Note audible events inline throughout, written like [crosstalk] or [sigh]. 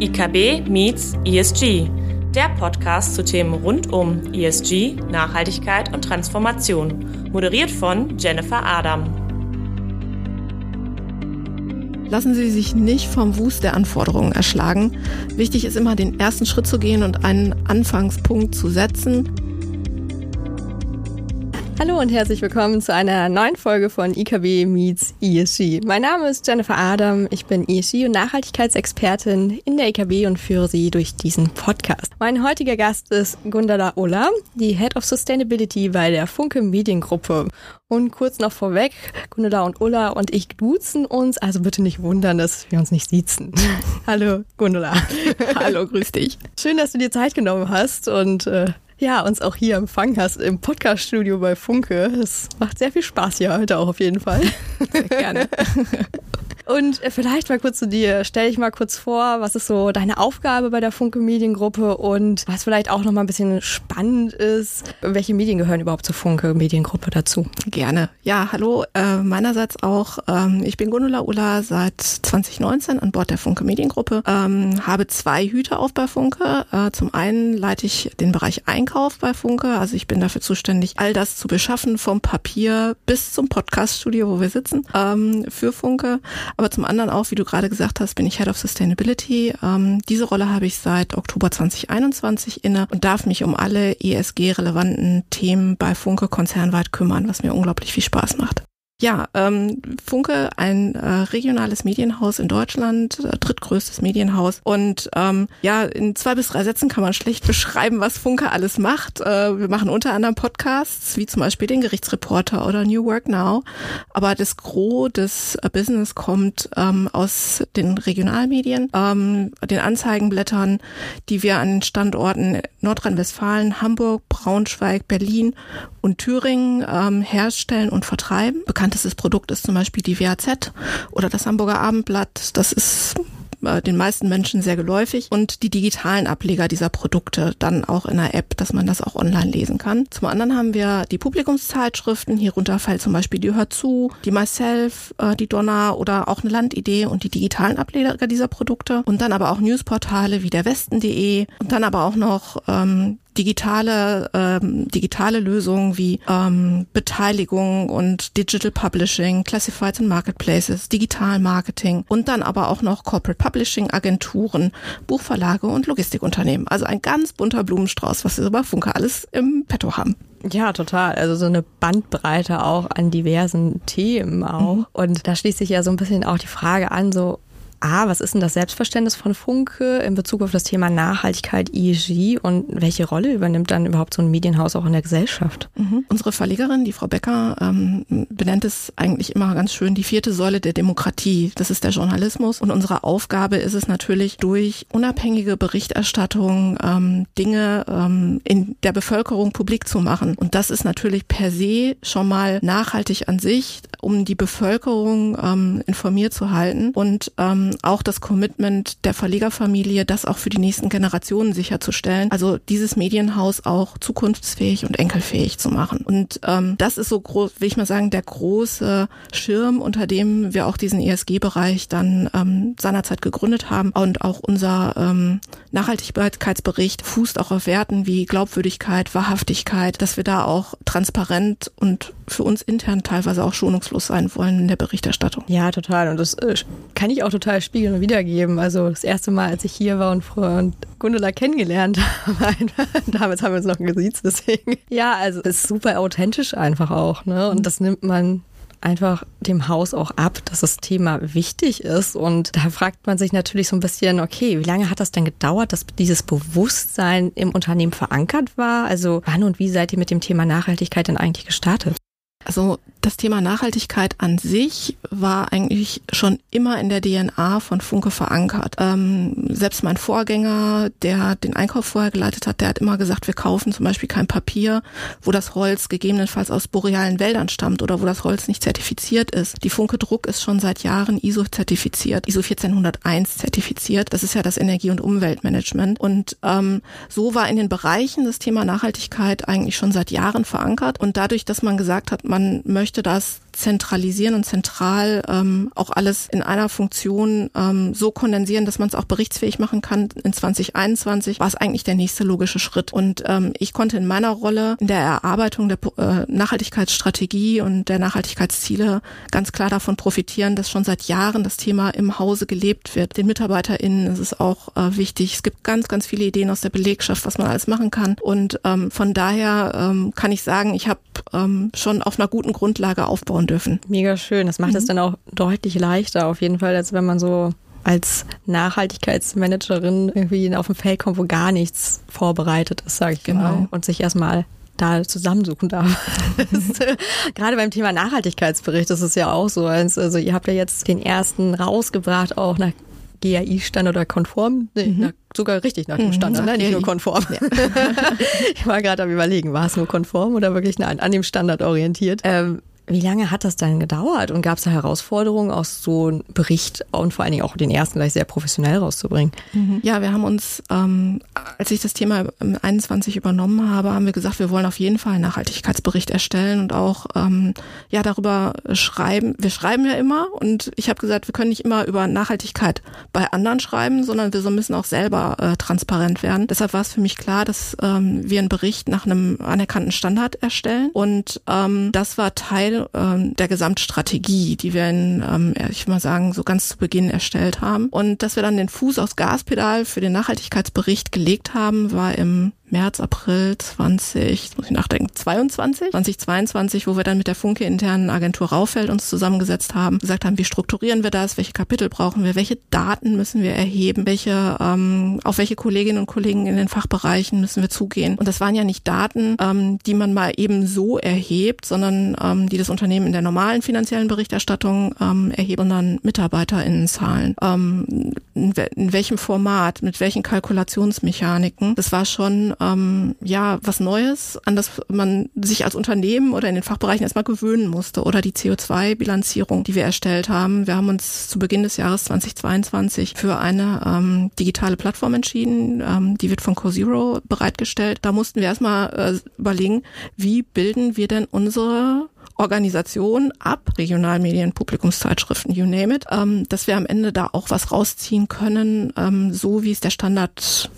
IKB meets ESG, der Podcast zu Themen rund um ESG, Nachhaltigkeit und Transformation, moderiert von Jennifer Adam. Lassen Sie sich nicht vom Wust der Anforderungen erschlagen. Wichtig ist immer, den ersten Schritt zu gehen und einen Anfangspunkt zu setzen. Hallo und herzlich willkommen zu einer neuen Folge von IKB Meets ESG. Mein Name ist Jennifer Adam, ich bin ESG und Nachhaltigkeitsexpertin in der IKB und führe Sie durch diesen Podcast. Mein heutiger Gast ist Gundala Ola, die Head of Sustainability bei der Funke Mediengruppe. Und kurz noch vorweg, Gundala und Ulla und ich duzen uns, also bitte nicht wundern, dass wir uns nicht siezen. [laughs] Hallo Gundala. Hallo, grüß dich. Schön, dass du dir Zeit genommen hast und äh, ja, uns auch hier empfangen hast im Podcast-Studio bei Funke. Es macht sehr viel Spaß hier heute auch auf jeden Fall. Sehr gerne. [laughs] Und äh, vielleicht mal kurz zu dir. Stell dich mal kurz vor, was ist so deine Aufgabe bei der Funke Mediengruppe und was vielleicht auch noch mal ein bisschen spannend ist. Welche Medien gehören überhaupt zur Funke Mediengruppe dazu? Gerne. Ja, hallo. Äh, meinerseits auch. Ähm, ich bin Gundula Ulla seit 2019 an Bord der Funke Mediengruppe. Ähm, habe zwei Hüte auf bei Funke. Äh, zum einen leite ich den Bereich Einkauf bei Funke. Also ich bin dafür zuständig, all das zu beschaffen, vom Papier bis zum Podcaststudio, wo wir sitzen, ähm, für Funke. Aber zum anderen auch, wie du gerade gesagt hast, bin ich Head of Sustainability. Ähm, diese Rolle habe ich seit Oktober 2021 inne und darf mich um alle ESG-relevanten Themen bei Funke konzernweit kümmern, was mir unglaublich viel Spaß macht. Ja, ähm, Funke, ein äh, regionales Medienhaus in Deutschland, äh, drittgrößtes Medienhaus. Und ähm, ja, in zwei bis drei Sätzen kann man schlecht beschreiben, was Funke alles macht. Äh, wir machen unter anderem Podcasts, wie zum Beispiel den Gerichtsreporter oder New Work Now. Aber das Gros des äh, Business kommt ähm, aus den Regionalmedien, ähm, den Anzeigenblättern, die wir an den Standorten Nordrhein-Westfalen, Hamburg, Braunschweig, Berlin und Thüringen ähm, herstellen und vertreiben. Bekanntestes Produkt ist zum Beispiel die WAZ oder das Hamburger Abendblatt. Das ist äh, den meisten Menschen sehr geläufig und die digitalen Ableger dieser Produkte dann auch in der App, dass man das auch online lesen kann. Zum anderen haben wir die Publikumszeitschriften, hierunter fällt zum Beispiel die Hör zu, die Myself, äh, die Donner oder auch eine Landidee und die digitalen Ableger dieser Produkte und dann aber auch Newsportale wie der Westen.de und dann aber auch noch ähm, digitale ähm, digitale Lösungen wie ähm, Beteiligung und Digital Publishing, Classifieds and Marketplaces, Digital Marketing und dann aber auch noch Corporate Publishing Agenturen, Buchverlage und Logistikunternehmen. Also ein ganz bunter Blumenstrauß, was wir über Funke alles im Petto haben. Ja, total. Also so eine Bandbreite auch an diversen Themen auch. Mhm. Und da schließt sich ja so ein bisschen auch die Frage an, so A, was ist denn das Selbstverständnis von Funke in Bezug auf das Thema Nachhaltigkeit, ESG und welche Rolle übernimmt dann überhaupt so ein Medienhaus auch in der Gesellschaft? Mhm. Unsere Verlegerin, die Frau Becker, ähm, benennt es eigentlich immer ganz schön die vierte Säule der Demokratie. Das ist der Journalismus und unsere Aufgabe ist es natürlich durch unabhängige Berichterstattung ähm, Dinge ähm, in der Bevölkerung publik zu machen. Und das ist natürlich per se schon mal nachhaltig an sich, um die Bevölkerung ähm, informiert zu halten und ähm, auch das Commitment der Verlegerfamilie, das auch für die nächsten Generationen sicherzustellen. Also dieses Medienhaus auch zukunftsfähig und enkelfähig zu machen. Und ähm, das ist so groß, will ich mal sagen, der große Schirm, unter dem wir auch diesen ESG-Bereich dann ähm, seinerzeit gegründet haben. Und auch unser ähm, Nachhaltigkeitsbericht fußt auch auf Werten wie Glaubwürdigkeit, Wahrhaftigkeit, dass wir da auch transparent und für uns intern teilweise auch schonungslos sein wollen in der Berichterstattung. Ja, total. Und das äh, kann ich auch total spiegeln und wiedergeben. Also das erste Mal, als ich hier war und, und Gundula kennengelernt [laughs] habe, damals haben wir uns noch gesiezt, deswegen. Ja, also es ist super authentisch einfach auch. Ne? Und das nimmt man einfach dem Haus auch ab, dass das Thema wichtig ist. Und da fragt man sich natürlich so ein bisschen, okay, wie lange hat das denn gedauert, dass dieses Bewusstsein im Unternehmen verankert war? Also wann und wie seid ihr mit dem Thema Nachhaltigkeit denn eigentlich gestartet? Also das Thema Nachhaltigkeit an sich war eigentlich schon immer in der DNA von Funke verankert. Ähm, selbst mein Vorgänger, der den Einkauf vorher geleitet hat, der hat immer gesagt, wir kaufen zum Beispiel kein Papier, wo das Holz gegebenenfalls aus borealen Wäldern stammt oder wo das Holz nicht zertifiziert ist. Die Funke Druck ist schon seit Jahren ISO zertifiziert, ISO 14001 zertifiziert. Das ist ja das Energie- und Umweltmanagement. Und ähm, so war in den Bereichen das Thema Nachhaltigkeit eigentlich schon seit Jahren verankert. Und dadurch, dass man gesagt hat, man möchte das zentralisieren und zentral ähm, auch alles in einer Funktion ähm, so kondensieren, dass man es auch berichtsfähig machen kann. In 2021 war es eigentlich der nächste logische Schritt. Und ähm, ich konnte in meiner Rolle in der Erarbeitung der äh, Nachhaltigkeitsstrategie und der Nachhaltigkeitsziele ganz klar davon profitieren, dass schon seit Jahren das Thema im Hause gelebt wird. Den MitarbeiterInnen ist es auch äh, wichtig. Es gibt ganz, ganz viele Ideen aus der Belegschaft, was man alles machen kann. Und ähm, von daher ähm, kann ich sagen, ich habe ähm, schon auf einer guten Grundlage aufbauen dürfen. Mega schön. Das macht es mhm. dann auch deutlich leichter auf jeden Fall, als wenn man so als Nachhaltigkeitsmanagerin irgendwie auf ein Feld kommt, wo gar nichts vorbereitet ist, sage ich genau. mal. Und sich erstmal da zusammensuchen darf. [laughs] [laughs] gerade beim Thema Nachhaltigkeitsbericht ist es ja auch so. Also ihr habt ja jetzt den ersten rausgebracht, auch nach GAI-Standard oder konform? Nee, mhm. na, sogar richtig nach dem. Standard, mhm, ne? nicht nur konform. Ja. [laughs] ich war gerade am überlegen, war es nur konform oder wirklich nein, an dem Standard orientiert? Ähm, wie lange hat das dann gedauert und gab es da Herausforderungen, aus so einem Bericht und vor allen Dingen auch den ersten gleich sehr professionell rauszubringen? Mhm. Ja, wir haben uns, ähm, als ich das Thema im 21 übernommen habe, haben wir gesagt, wir wollen auf jeden Fall einen Nachhaltigkeitsbericht erstellen und auch ähm, ja darüber schreiben. Wir schreiben ja immer und ich habe gesagt, wir können nicht immer über Nachhaltigkeit bei anderen schreiben, sondern wir müssen auch selber äh, transparent werden. Deshalb war es für mich klar, dass ähm, wir einen Bericht nach einem anerkannten Standard erstellen und ähm, das war Teil ähm, der Gesamtstrategie, die wir in, ähm, ich mal sagen, so ganz zu Beginn erstellt haben. Und dass wir dann den Fuß aufs Gaspedal für den Nachhaltigkeitsbericht gelegt haben, war im März, April 20, muss ich nachdenken, 22, 2022, wo wir dann mit der Funke internen Agentur Raufeld uns zusammengesetzt haben, gesagt haben, wie strukturieren wir das, welche Kapitel brauchen wir, welche Daten müssen wir erheben, welche, ähm, auf welche Kolleginnen und Kollegen in den Fachbereichen müssen wir zugehen. Und das waren ja nicht Daten, ähm, die man mal eben so erhebt, sondern ähm, die das Unternehmen in der normalen finanziellen Berichterstattung ähm, erhebt, sondern MitarbeiterInnenzahlen. Ähm, in, in welchem Format, mit welchen Kalkulationsmechaniken. Das war schon ähm, ja was Neues, an das man sich als Unternehmen oder in den Fachbereichen erstmal gewöhnen musste. Oder die CO2-Bilanzierung, die wir erstellt haben. Wir haben uns zu Beginn des Jahres 2022 für eine ähm, digitale Plattform entschieden. Ähm, die wird von CoZero bereitgestellt. Da mussten wir erstmal äh, überlegen, wie bilden wir denn unsere Organisation ab, Regionalmedien, Publikumszeitschriften, you name it, ähm, dass wir am Ende da auch was rausziehen können, ähm, so wie es der Standard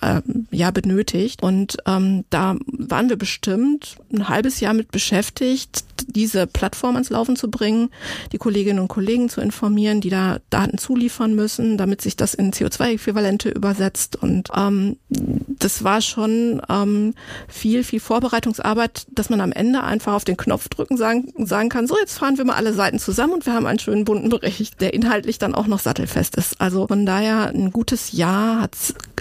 äh, ja benötigt. Und ähm, da waren wir bestimmt ein halbes Jahr mit beschäftigt, diese Plattform ans Laufen zu bringen, die Kolleginnen und Kollegen zu informieren, die da Daten zuliefern müssen, damit sich das in CO2-Äquivalente übersetzt. Und ähm, das war schon ähm, viel, viel Vorbereitungsarbeit, dass man am Ende einfach auf den Knopf drücken sagen, sagen kann, so jetzt fahren wir mal alle Seiten zusammen und wir haben einen schönen bunten Bericht, der inhaltlich dann auch noch sattelfest ist. Also von daher ein gutes Jahr hat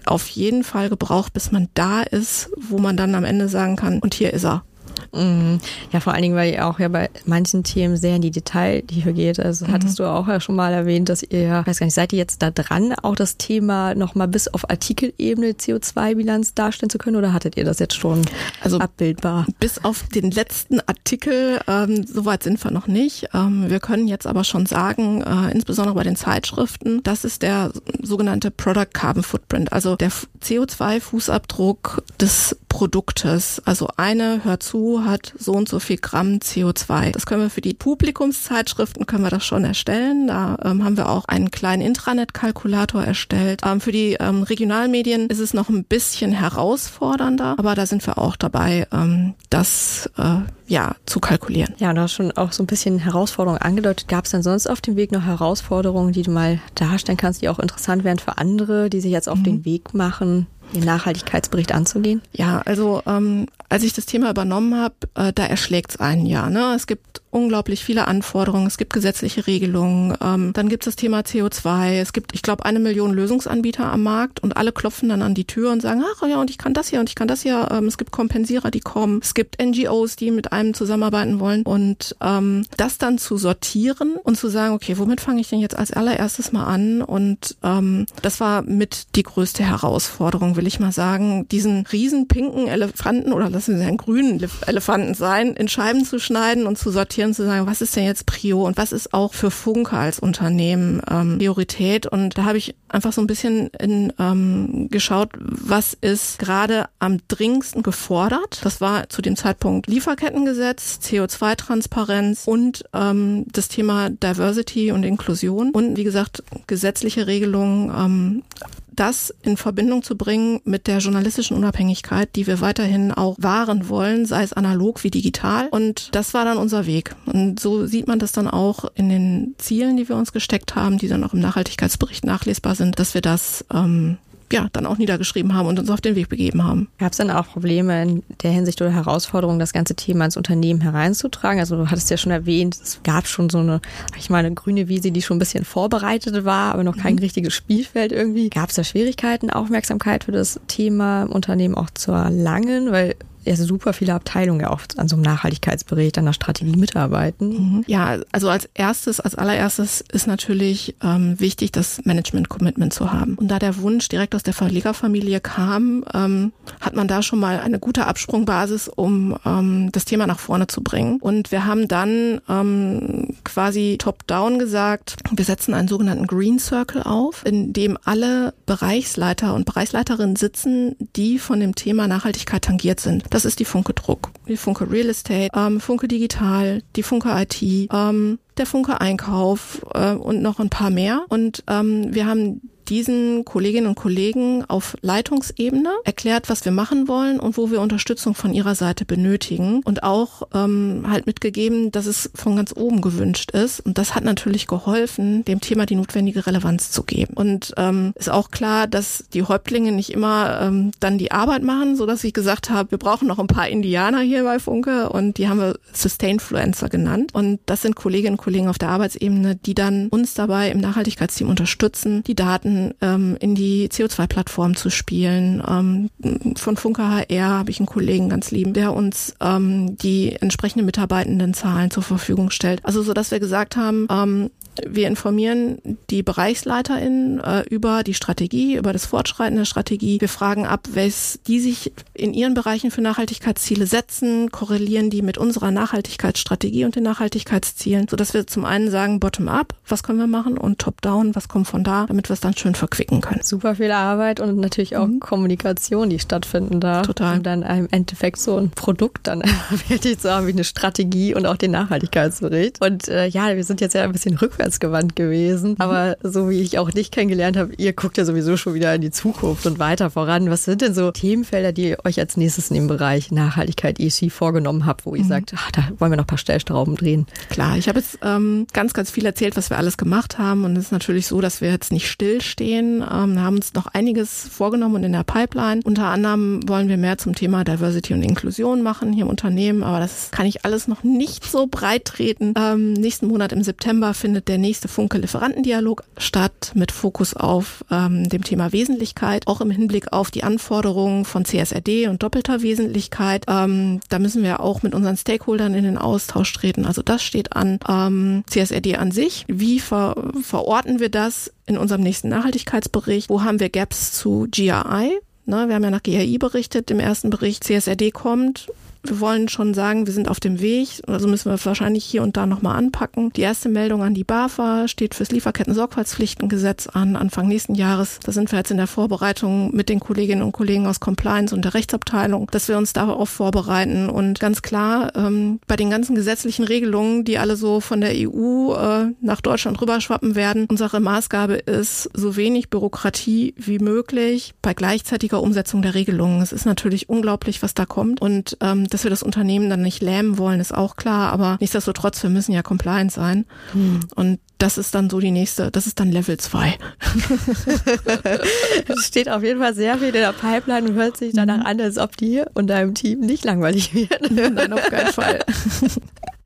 auf jeden Fall gebraucht, bis man da ist, wo man dann am Ende sagen kann, und hier ist er. Mhm. Ja, vor allen Dingen, weil ihr auch ja bei manchen Themen sehr in die Detailtiefe geht. Also mhm. hattest du auch ja schon mal erwähnt, dass ihr, weiß gar nicht, seid ihr jetzt da dran, auch das Thema nochmal bis auf Artikelebene CO2-Bilanz darstellen zu können oder hattet ihr das jetzt schon also abbildbar? Bis auf den letzten Artikel, ähm, soweit sind wir noch nicht. Ähm, wir können jetzt aber schon sagen, äh, insbesondere bei den Zeitschriften, das ist der sogenannte Product Carbon Footprint, also der CO2-Fußabdruck des Produktes. Also eine, hört zu, hat so und so viel Gramm CO2. Das können wir für die Publikumszeitschriften können wir das schon erstellen. Da ähm, haben wir auch einen kleinen Intranet-Kalkulator erstellt. Ähm, für die ähm, Regionalmedien ist es noch ein bisschen herausfordernder, aber da sind wir auch dabei, ähm, das äh, ja zu kalkulieren. Ja, und du hast schon auch so ein bisschen Herausforderungen angedeutet. Gab es denn sonst auf dem Weg noch Herausforderungen, die du mal darstellen kannst, die auch interessant wären für andere, die sich jetzt auf mhm. den Weg machen, den Nachhaltigkeitsbericht anzugehen? Ja, also ähm, als ich das Thema übernommen habe, äh, da erschlägt es einen ja. Ne? Es gibt unglaublich viele Anforderungen, es gibt gesetzliche Regelungen, ähm, dann gibt es das Thema CO2, es gibt, ich glaube, eine Million Lösungsanbieter am Markt und alle klopfen dann an die Tür und sagen, ach ja, und ich kann das hier und ich kann das hier. Ähm, es gibt Kompensierer, die kommen, es gibt NGOs, die mit einem zusammenarbeiten wollen und ähm, das dann zu sortieren und zu sagen, okay, womit fange ich denn jetzt als allererstes mal an? Und ähm, das war mit die größte Herausforderung, will ich mal sagen, diesen riesen pinken Elefanten oder lassen Sie einen grünen Elefanten sein, in Scheiben zu schneiden und zu sortieren, zu sagen, was ist denn jetzt Prio und was ist auch für Funke als Unternehmen ähm, Priorität. Und da habe ich einfach so ein bisschen in, ähm, geschaut, was ist gerade am dringendsten gefordert. Das war zu dem Zeitpunkt Lieferkettengesetz, CO2-Transparenz und ähm, das Thema Diversity und Inklusion und wie gesagt gesetzliche Regelungen ähm, das in Verbindung zu bringen mit der journalistischen Unabhängigkeit, die wir weiterhin auch wahren wollen, sei es analog wie digital. Und das war dann unser Weg. Und so sieht man das dann auch in den Zielen, die wir uns gesteckt haben, die dann auch im Nachhaltigkeitsbericht nachlesbar sind, dass wir das ähm, ja, dann auch niedergeschrieben haben und uns auf den Weg begeben haben. Gab es dann auch Probleme in der Hinsicht oder Herausforderungen, das ganze Thema ins Unternehmen hereinzutragen? Also du hattest ja schon erwähnt, es gab schon so eine, ich meine, eine grüne Wiese, die schon ein bisschen vorbereitet war, aber noch kein mhm. richtiges Spielfeld irgendwie. Gab es da Schwierigkeiten, Aufmerksamkeit für das Thema im Unternehmen auch zu erlangen? Weil ja super viele Abteilungen ja auch an so einem Nachhaltigkeitsbericht, an der Strategie mitarbeiten. Mhm. Ja, also als erstes, als allererstes ist natürlich ähm, wichtig, das Management-Commitment zu haben. Und da der Wunsch direkt aus der Verlegerfamilie kam, ähm, hat man da schon mal eine gute Absprungbasis, um ähm, das Thema nach vorne zu bringen. Und wir haben dann ähm, quasi top-down gesagt, wir setzen einen sogenannten Green Circle auf, in dem alle Bereichsleiter und Bereichsleiterinnen sitzen, die von dem Thema Nachhaltigkeit tangiert sind. Das ist die Funke Druck, die Funke Real Estate, ähm, Funke Digital, die Funke IT, ähm, der Funke Einkauf äh, und noch ein paar mehr. Und ähm, wir haben diesen Kolleginnen und Kollegen auf Leitungsebene erklärt, was wir machen wollen und wo wir Unterstützung von ihrer Seite benötigen und auch ähm, halt mitgegeben, dass es von ganz oben gewünscht ist. Und das hat natürlich geholfen, dem Thema die notwendige Relevanz zu geben. Und ähm, ist auch klar, dass die Häuptlinge nicht immer ähm, dann die Arbeit machen, so dass ich gesagt habe, wir brauchen noch ein paar Indianer hier bei Funke und die haben wir Sustainfluencer genannt. Und das sind Kolleginnen und Kollegen auf der Arbeitsebene, die dann uns dabei im Nachhaltigkeitsteam unterstützen, die Daten Ähm, in die CO2-Plattform zu spielen. Ähm, von Funke HR habe ich einen Kollegen ganz lieben, der uns ähm, die entsprechenden Mitarbeitendenzahlen zur Verfügung stellt. Also so, dass wir gesagt haben, ähm, wir informieren die BereichsleiterInnen äh, über die Strategie, über das Fortschreiten der Strategie. Wir fragen ab, was die sich in ihren Bereichen für Nachhaltigkeitsziele setzen, korrelieren die mit unserer Nachhaltigkeitsstrategie und den Nachhaltigkeitszielen, sodass wir zum einen sagen, bottom-up, was können wir machen und top-down, was kommt von da, damit wir es dann schön verquicken können. Super viel Arbeit und natürlich auch mhm. Kommunikation, die stattfinden da. Total. Um dann im Endeffekt so ein Produkt dann [laughs] fertig zu haben, wie eine Strategie und auch den Nachhaltigkeitsbericht. Und äh, ja, wir sind jetzt ja ein bisschen rückwärts rückwärtsgewandt gewesen. Mhm. Aber so wie ich auch dich kennengelernt habe, ihr guckt ja sowieso schon wieder in die Zukunft und weiter voran. Was sind denn so Themenfelder, die ihr euch als nächstes in dem Bereich Nachhaltigkeit ESG vorgenommen habt, wo ihr mhm. sagt, ach, da wollen wir noch ein paar Stellstrauben drehen? Klar, ich habe jetzt ähm, ganz, ganz viel erzählt, was wir alles gemacht haben. Und es ist natürlich so, dass wir jetzt nicht stillstehen. Ähm, haben uns noch einiges vorgenommen und in der Pipeline. Unter anderem wollen wir mehr zum Thema Diversity und Inklusion machen hier im Unternehmen. Aber das kann ich alles noch nicht so breit treten. Ähm, nächsten Monat im September findet der der nächste Funke-Lieferantendialog statt mit Fokus auf ähm, dem Thema Wesentlichkeit, auch im Hinblick auf die Anforderungen von CSRD und doppelter Wesentlichkeit. Ähm, da müssen wir auch mit unseren Stakeholdern in den Austausch treten. Also das steht an. Ähm, CSRD an sich, wie ver verorten wir das in unserem nächsten Nachhaltigkeitsbericht? Wo haben wir Gaps zu GRI? Ne, wir haben ja nach GRI berichtet im ersten Bericht. CSRD kommt wir wollen schon sagen, wir sind auf dem Weg, also müssen wir wahrscheinlich hier und da nochmal anpacken. Die erste Meldung an die BAFA steht fürs Lieferketten-Sorgfaltspflichtengesetz an, Anfang nächsten Jahres. Da sind wir jetzt in der Vorbereitung mit den Kolleginnen und Kollegen aus Compliance und der Rechtsabteilung, dass wir uns darauf vorbereiten. Und ganz klar, ähm, bei den ganzen gesetzlichen Regelungen, die alle so von der EU äh, nach Deutschland rüberschwappen werden, unsere Maßgabe ist, so wenig Bürokratie wie möglich bei gleichzeitiger Umsetzung der Regelungen. Es ist natürlich unglaublich, was da kommt. Und ähm, dass wir das Unternehmen dann nicht lähmen wollen, ist auch klar, aber nichtsdestotrotz, wir müssen ja compliant sein. Hm. Und das ist dann so die nächste, das ist dann Level 2. [laughs] Es steht auf jeden Fall sehr viel in der Pipeline und hört sich danach mhm. an, als ob dir und deinem Team nicht langweilig wird. [laughs] Nein, auf keinen Fall. [laughs]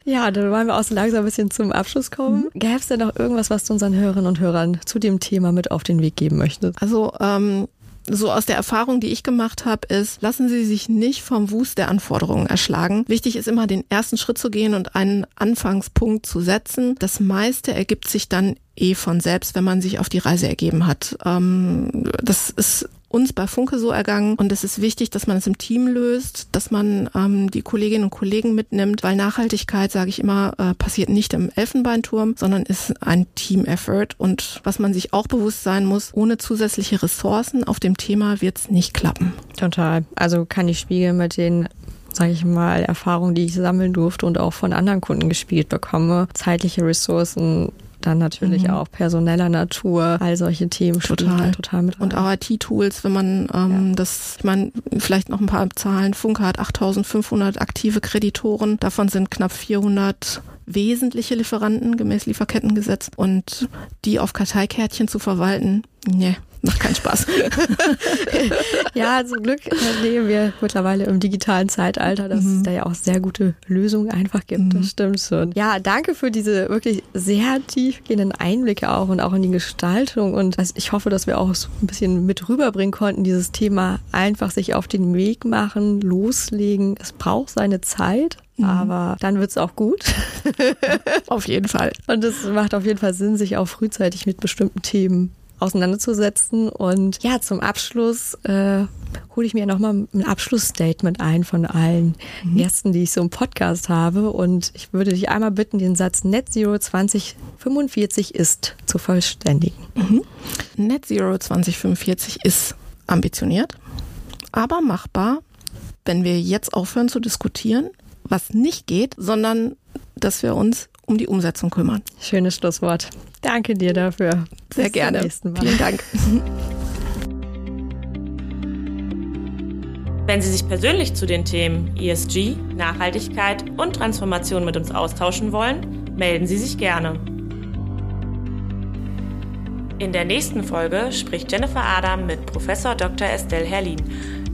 Ja, dann wollen wir auch so langsam ein bisschen zum Abschluss kommen. Mhm. Gäbe es denn noch irgendwas, was du unseren Hörerinnen und Hörern zu dem Thema mit auf den Weg geben möchtest? Also ähm, so aus der Erfahrung, die ich gemacht habe, ist, lassen Sie sich nicht vom Wust der Anforderungen erschlagen. Wichtig ist immer, den ersten Schritt zu gehen und einen Anfangspunkt zu setzen. Das meiste ergibt sich dann eh von selbst, wenn man sich auf die Reise ergeben hat. Ähm, das ist uns bei Funke so ergangen und es ist wichtig, dass man es im Team löst, dass man ähm, die Kolleginnen und Kollegen mitnimmt, weil Nachhaltigkeit, sage ich immer, äh, passiert nicht im Elfenbeinturm, sondern ist ein Team-Effort und was man sich auch bewusst sein muss, ohne zusätzliche Ressourcen auf dem Thema wird es nicht klappen. Total. Also kann ich spiegeln mit den sage ich mal, Erfahrungen, die ich sammeln durfte und auch von anderen Kunden gespielt bekomme. Zeitliche Ressourcen dann natürlich mhm. auch personeller Natur, all solche Themen total, total mit rein. Und auch IT-Tools, wenn man ähm, ja. das, ich meine, vielleicht noch ein paar Zahlen. Funke hat 8500 aktive Kreditoren, davon sind knapp 400 wesentliche Lieferanten gemäß Lieferkettengesetz und die auf Karteikärtchen zu verwalten, nee, macht keinen Spaß. [laughs] ja, zum Glück leben wir mittlerweile im digitalen Zeitalter, dass mhm. es da ja auch sehr gute Lösungen einfach gibt. Mhm. Das stimmt schon. Ja, danke für diese wirklich sehr tiefgehenden Einblicke auch und auch in die Gestaltung. Und ich hoffe, dass wir auch so ein bisschen mit rüberbringen konnten, dieses Thema einfach sich auf den Weg machen, loslegen. Es braucht seine Zeit. Mhm. Aber dann wird's auch gut. auf jeden Fall. Und es macht auf jeden Fall Sinn, sich auch frühzeitig mit bestimmten Themen auseinanderzusetzen. Und ja, zum Abschluss äh, hole ich mir nochmal ein Abschlussstatement ein von allen mhm. Gästen, die ich so im Podcast habe. Und ich würde dich einmal bitten, den Satz Net Zero 2045 ist zu vollständigen. Mhm. Net Zero 2045 ist ambitioniert, aber machbar, wenn wir jetzt aufhören zu diskutieren, was nicht geht, sondern dass wir uns um die Umsetzung kümmern. Schönes Schlusswort. Danke dir dafür. Sehr Bis gerne. Vielen Dank. Wenn Sie sich persönlich zu den Themen ESG, Nachhaltigkeit und Transformation mit uns austauschen wollen, melden Sie sich gerne. In der nächsten Folge spricht Jennifer Adam mit Professor Dr. Estelle Herlin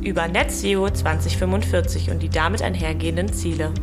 über NetZero 2045 und die damit einhergehenden Ziele.